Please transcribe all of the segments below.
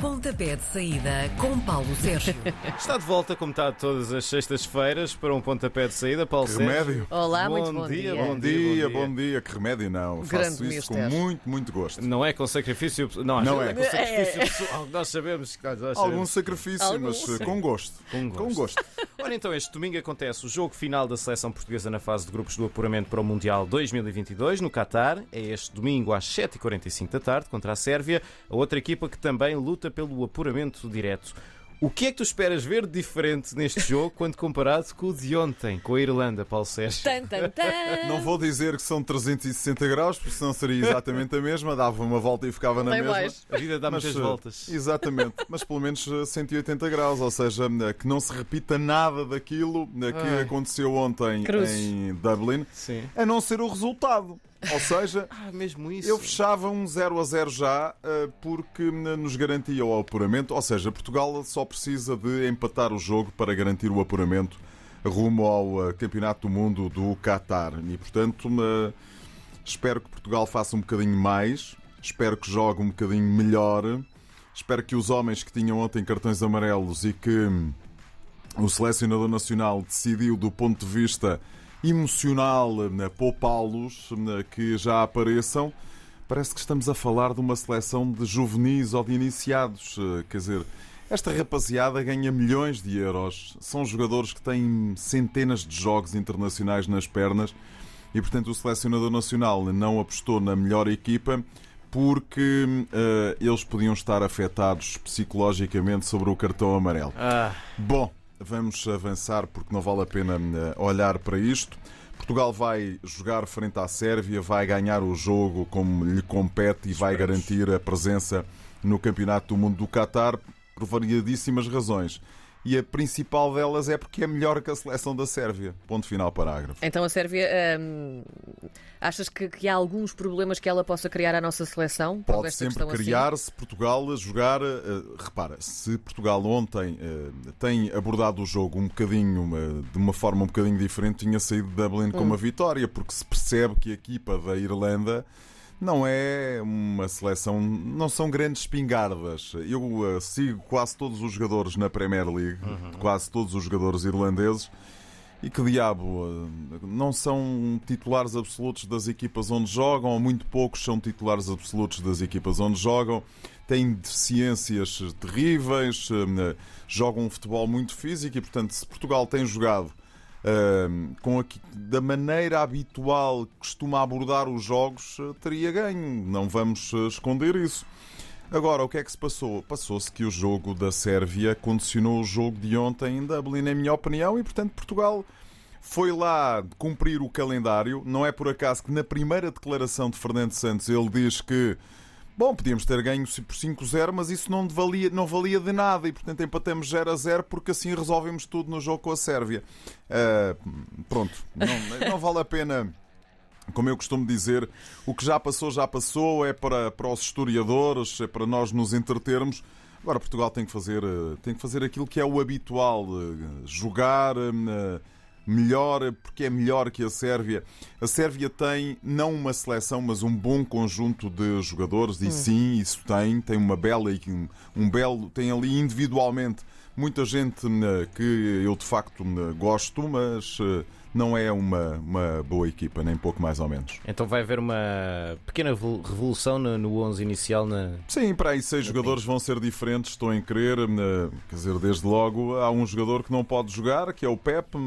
Pontapé de saída com Paulo Sérgio. Está de volta, como está todas as sextas-feiras, para um pontapé de saída. Paulo Que Sérgio. remédio. Olá, Bom muito bom dia, dia. bom dia, bom dia, que remédio não. Grande Faço isso com muito, muito gosto. Não é com sacrifício. Não, Não é. vezes com sacrifício pessoal. Nós sabemos. que nós Algum sabemos. sacrifício, Alguns. mas eh, com gosto. Com gosto. Com gosto. Ora, então, este domingo acontece o jogo final da seleção portuguesa na fase de grupos do apuramento para o Mundial 2022 no Qatar. É este domingo às 7h45 da tarde contra a Sérvia, a outra equipa que também luta pelo apuramento direto. O que é que tu esperas ver de diferente neste jogo quando comparado com o de ontem, com a Irlanda, Paulo Sérgio? Tan, tan, tan. Não vou dizer que são 360 graus, porque senão seria exatamente a mesma. Dava uma volta e ficava na mesma. mais. A vida dá Mas, muitas eh, voltas. Exatamente, mas pelo menos eh, 180 graus, ou seja, eh, que não se repita nada daquilo eh, que Ai. aconteceu ontem Cruzes. em Dublin, Sim. a não ser o resultado. Ou seja, Ah, mesmo isso. Eu fechava um 0 a 0 já eh, porque nos garantia o apuramento, ou seja, Portugal só precisa de empatar o jogo para garantir o apuramento rumo ao eh, Campeonato do Mundo do Qatar. E portanto, espero que Portugal faça um bocadinho mais, espero que jogue um bocadinho melhor, espero que os homens que tinham ontem cartões amarelos e que hum, o selecionador nacional decidiu do ponto de vista emocional né, poupá-los, né, que já apareçam. Parece que estamos a falar de uma seleção de juvenis ou de iniciados. eh, Quer dizer, esta rapaziada ganha milhões de euros. São jogadores que têm centenas de jogos internacionais nas pernas e, portanto, o selecionador nacional não apostou na melhor equipa porque eh, eles podiam estar afetados psicologicamente sobre o cartão amarelo. Ah, Bom, vamos avançar porque não vale a pena eh, olhar para isto. Portugal vai jogar frente à Sérvia, vai ganhar o jogo como lhe compete e vai garantir a presença no Campeonato do Mundo do Qatar por variadíssimas razões. E a principal delas é porque é melhor que a seleção da Sérvia. Ponto final, parágrafo. Então a Sérvia, hum, achas que, que há alguns problemas que ela possa criar à nossa seleção? Pode sempre assim? criar se Portugal a jogar. eh, repara, se Portugal ontem eh, tem abordado o jogo um bocadinho, uma- de uma forma um bocadinho diferente, tinha saído de Dublin com uma vitória, porque se percebe que a equipa da Irlanda não é uma seleção, não são grandes espingardas. Eu eh, sigo quase todos os jogadores na Premier League, quase todos os jogadores irlandeses. E que diabo, eh, não são titulares absolutos das equipas onde jogam, ou muito poucos são titulares absolutos das equipas onde jogam, têm deficiências terríveis, eh, jogam um futebol muito físico e, portanto, se Portugal tem jogado com aqui- da maneira habitual que costuma abordar os jogos, eh, teria ganho. Não vamos eh, esconder isso. Agora, o que é que se passou? Passou-se que o jogo da Sérvia condicionou o jogo de ontem em Dublin, na minha opinião, e portanto Portugal foi lá cumprir o calendário. Não é por acaso que na primeira declaração de Fernando Santos ele diz que Bom, podíamos ter ganho por 5-0, mas isso não valia, não valia de nada e, portanto, empatamos 0 a 0 porque assim resolvemos tudo no jogo com a Sérvia. Ah, pronto, não, não vale a pena como eu costumo dizer, o que já passou, já passou, é para, para os historiadores, é para nós nos entretermos. Agora Portugal tem que fazer, eh, tem que fazer aquilo que é o habitual, eh, jogar eh, melhor, porque é melhor que a Sérvia. A Sérvia tem não uma seleção, mas um bom conjunto de jogadores, e sim, isso tem, tem uma bela e um, um belo, tem ali individualmente muita gente eh, que eu de facto eh, gosto, mas eh, não é uma, uma boa equipa, nem pouco mais ou menos. então vai haver uma pequena revol- revolução no, no 11 inicial na. Sim, para aí seis jogadores vão ser diferentes, estou em crer. eh, Quer dizer, desde logo há um jogador que não pode jogar, que é o Pep, eh,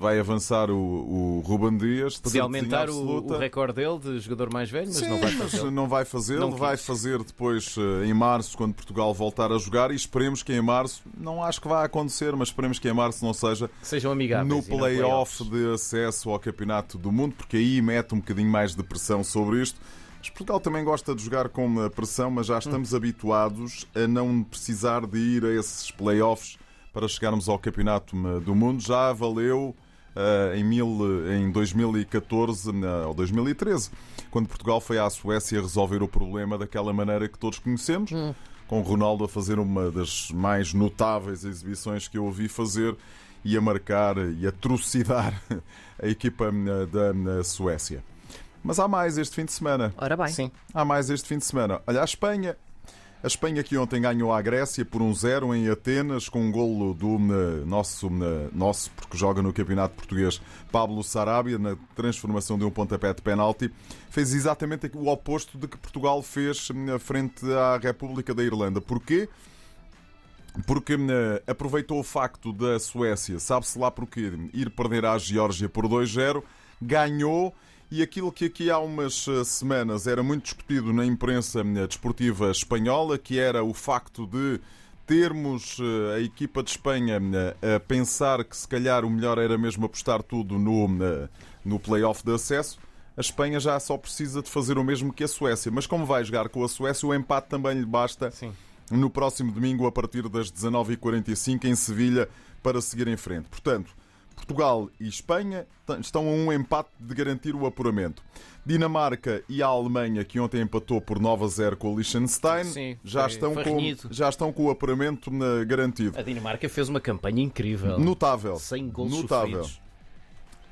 vai avançar o, o Ruben Dias. Podia aumentar o, o recorde dele de jogador mais velho, mas Sim, não vai fazer. não vai fazer, Não vai fazer depois eh, em março, quando Portugal voltar a jogar, e esperemos que em março, não acho que vai acontecer, mas esperemos que em março não seja Que sejam amigáveis. no play-off playoffs. de acesso ao Campeonato do Mundo, porque aí mete um bocadinho mais de pressão sobre isto. Mas Portugal também gosta de jogar com eh, pressão, mas já estamos habituados a não precisar de ir a esses play-offs para chegarmos ao Campeonato eh, do Mundo. Já valeu eh, em, mil, em 2014 eh, ou 2013, quando Portugal foi à Suécia resolver o problema daquela maneira que todos conhecemos com o Ronaldo a fazer uma das mais notáveis exibições que eu ouvi fazer e a marcar e a trucidar a equipa eh, da eh, Suécia. Mas há mais este fim de semana. Ora bem. Sim. Há mais este fim de semana. Olha, a Espanha A Espanha que ontem ganhou à Grécia por um 0 em Atenas com um golo do eh, nosso, eh, nosso, porque joga no Campeonato Português, Pablo Sarabia, na transformação de um pontapé de penalti. Fez exatamente o oposto de que Portugal fez eh, frente à República da Irlanda. Porquê? Porque aproveitou o facto da Suécia, sabe-se lá porquê, ir perder à Geórgia por 2-0, ganhou e aquilo que aqui há umas eh, semanas era muito discutido na imprensa eh, desportiva espanhola, que era o facto de termos eh, a equipa de Espanha a pensar que se calhar o melhor era mesmo apostar tudo no, no play-off de acesso. A Espanha já só precisa de fazer o mesmo que a Suécia, mas como vai jogar com a Suécia, o empate também lhe basta Sim. no próximo domingo a partir das 19h45 em Sevilha para seguir em frente. Portanto, Portugal e Espanha estão a um empate de garantir o apuramento. Dinamarca e a Alemanha, que ontem empatou por 9 a 0 com o Liechtenstein, Sim, já, estão com, renhido. já estão com o apuramento eh, garantido. A Dinamarca fez uma campanha incrível. Notável. Sem gols Notável. sofridos.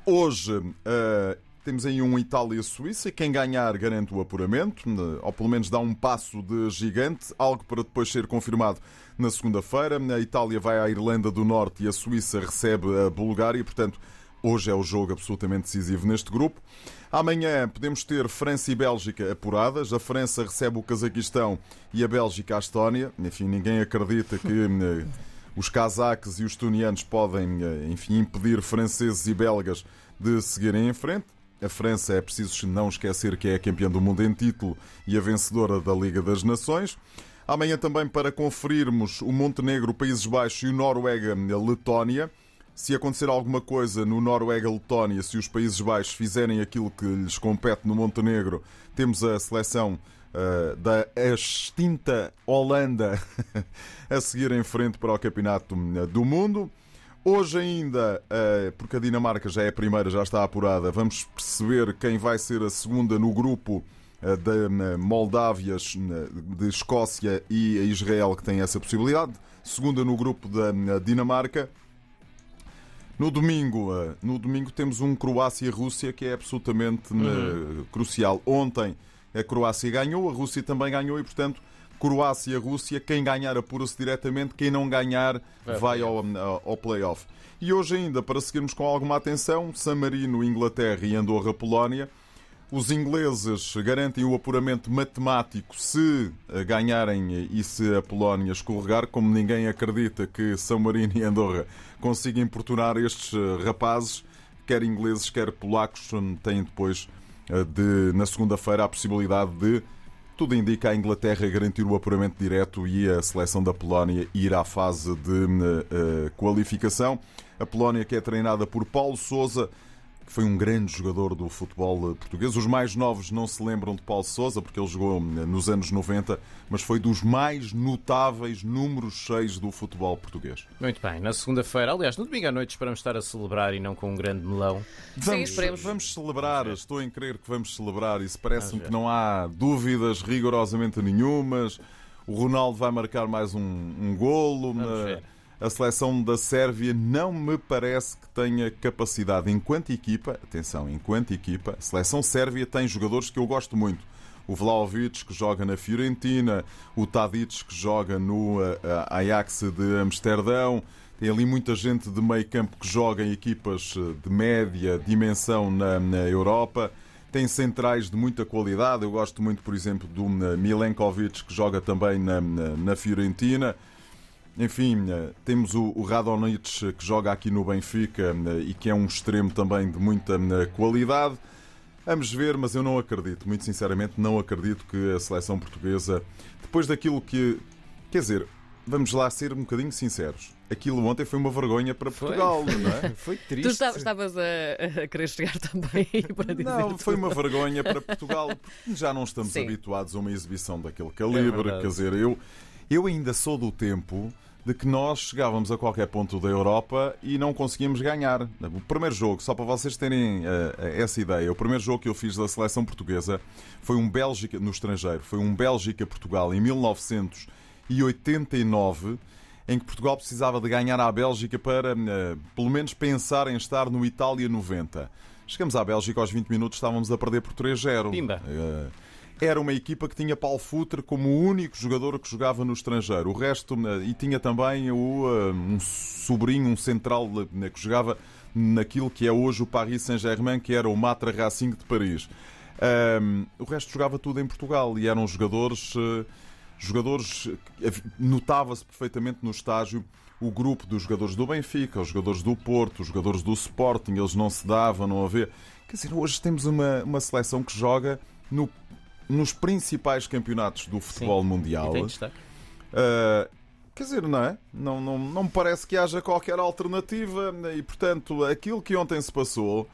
Hoje eh, temos aí um Itália-Suíça e quem ganhar garante o apuramento, eh, ou pelo menos dá um passo de gigante, algo para depois ser confirmado na segunda-feira. A Itália vai à Irlanda do Norte e a Suíça recebe a Bulgária, portanto, hoje é o jogo absolutamente decisivo neste grupo. Amanhã podemos ter França e Bélgica apuradas. A França recebe o Cazaquistão e a Bélgica a Estónia. Enfim, ninguém acredita que eh, os cazaques e os estonianos podem, eh, enfim, impedir franceses e belgas de seguirem em frente. A França é preciso não esquecer que é a campeã do mundo em título e a vencedora da Liga das Nações. Amanhã também para conferirmos o Montenegro, Países Baixos e o Noruega, Letónia. Se acontecer alguma coisa no Noruega-Letónia, se os Países Baixos fizerem aquilo que lhes compete no Montenegro, temos a seleção uh, da extinta Holanda a seguir em frente para o Campeonato do Mundo. Hoje ainda, uh, porque a Dinamarca já é a primeira, já está apurada, vamos perceber quem vai ser a segunda no grupo uh, da Moldávia, de Escócia e Israel, que tem essa possibilidade. Segunda no grupo da Dinamarca. No domingo, uh, no domingo temos um Croácia-Rússia que é absolutamente uhum. crucial. Ontem a Croácia ganhou, a Rússia também ganhou e, portanto, Croácia-Rússia, quem ganhar apura-se diretamente, quem não ganhar vai ao, ao play-off. E hoje ainda, para seguirmos com alguma atenção, San Marino, Inglaterra e Andorra-Polónia. Os ingleses garantem o apuramento matemático se ganharem e se a Polónia escorregar, como ninguém acredita que São Marino e Andorra consigam importunar estes rapazes, quer ingleses, quer polacos, têm depois de, na segunda-feira a possibilidade de tudo indica a Inglaterra garantir o apuramento direto e a seleção da Polónia ir à fase de uh, qualificação. A Polónia que é treinada por Paulo Sousa, que foi um grande jogador do futebol português. Os mais novos não se lembram de Paulo Sousa, porque ele jogou nos anos 90, mas foi dos mais notáveis números 6 do futebol português. Muito bem, na segunda-feira, aliás, no domingo à noite esperamos estar a celebrar e não com um grande melão. Vamos, Sim, esperemos. vamos celebrar, estou em crer que vamos celebrar. Isso parece-me que não há dúvidas rigorosamente nenhumas. O Ronaldo vai marcar mais um, um golo. Vamos ver. A seleção da Sérvia não me parece que tenha capacidade enquanto equipa. Atenção, enquanto equipa, a seleção sérvia tem jogadores que eu gosto muito. O Vlaovic, que joga na Fiorentina, o Tadic, que joga no uh, Ajax de Amsterdão. Tem ali muita gente de meio campo que joga em equipas de média dimensão na, na Europa. Tem centrais de muita qualidade. Eu gosto muito, por exemplo, do Milenkovic, que joga também na, na, na Fiorentina. Enfim, temos o, o Radonjic que joga aqui no Benfica e que é um extremo também de muita qualidade. Vamos ver, mas eu não acredito, muito sinceramente, não acredito que a seleção portuguesa, depois daquilo que. Quer dizer, vamos lá ser um bocadinho sinceros. Aquilo ontem foi uma vergonha para Foi. Portugal, não é? Foi triste. Tu estavas, a, a querer chegar também para dizer. Não, foi uma vergonha para Portugal, porque já não estamos Sim. habituados a uma exibição daquele calibre. verdade. Quer dizer, eu, eu ainda sou do tempo de que nós chegávamos a qualquer ponto da Europa e não conseguíamos ganhar. O primeiro jogo, só para vocês terem eh, essa ideia, o primeiro jogo que eu fiz da seleção portuguesa foi um Bélgica, no estrangeiro, foi um Bélgica-Portugal em 1989 em que Portugal precisava de ganhar à Bélgica para, eh, pelo menos, pensar em estar no Itália 90. Chegamos à Bélgica, aos 20 minutos estávamos a perder por 3-0. Pimba. Eh, era uma equipa que tinha Paulo Futre como o único jogador que jogava no estrangeiro. O resto, eh, e tinha também o, eh, um sobrinho, um central eh, que jogava naquilo que é hoje o Paris Saint-Germain, que era o Matra Racing de Paris. Um, o resto jogava tudo em Portugal e eram jogadores, jogadores notava-se perfeitamente no estágio o grupo dos jogadores do Benfica, os jogadores do Porto, os jogadores do Sporting, eles não se davam, não havia. Quer dizer, hoje temos uma, uma seleção que joga no, nos principais campeonatos do futebol Sim. mundial. E tem destaque. Uh, quer dizer, não é? Não, não, não me parece que haja qualquer alternativa e, portanto, aquilo que ontem se passou.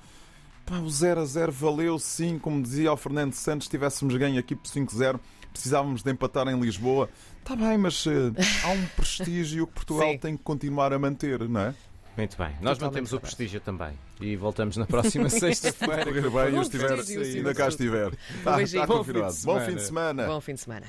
Pá, o 0 a 0 valeu sim, como dizia o Fernando Santos, se tivéssemos ganho aqui por 5-0, precisávamos de empatar em Lisboa. Está bem, mas uh, há um prestígio que Portugal tem que continuar a manter, não é? Muito bem. Nós Totalmente mantemos o prestígio também. E voltamos na próxima sexta-feira. Correr bem, eu estiver, ainda cá estiver. Está, está Bom fim de confirmado. Bom fim de semana. Bom fim de semana.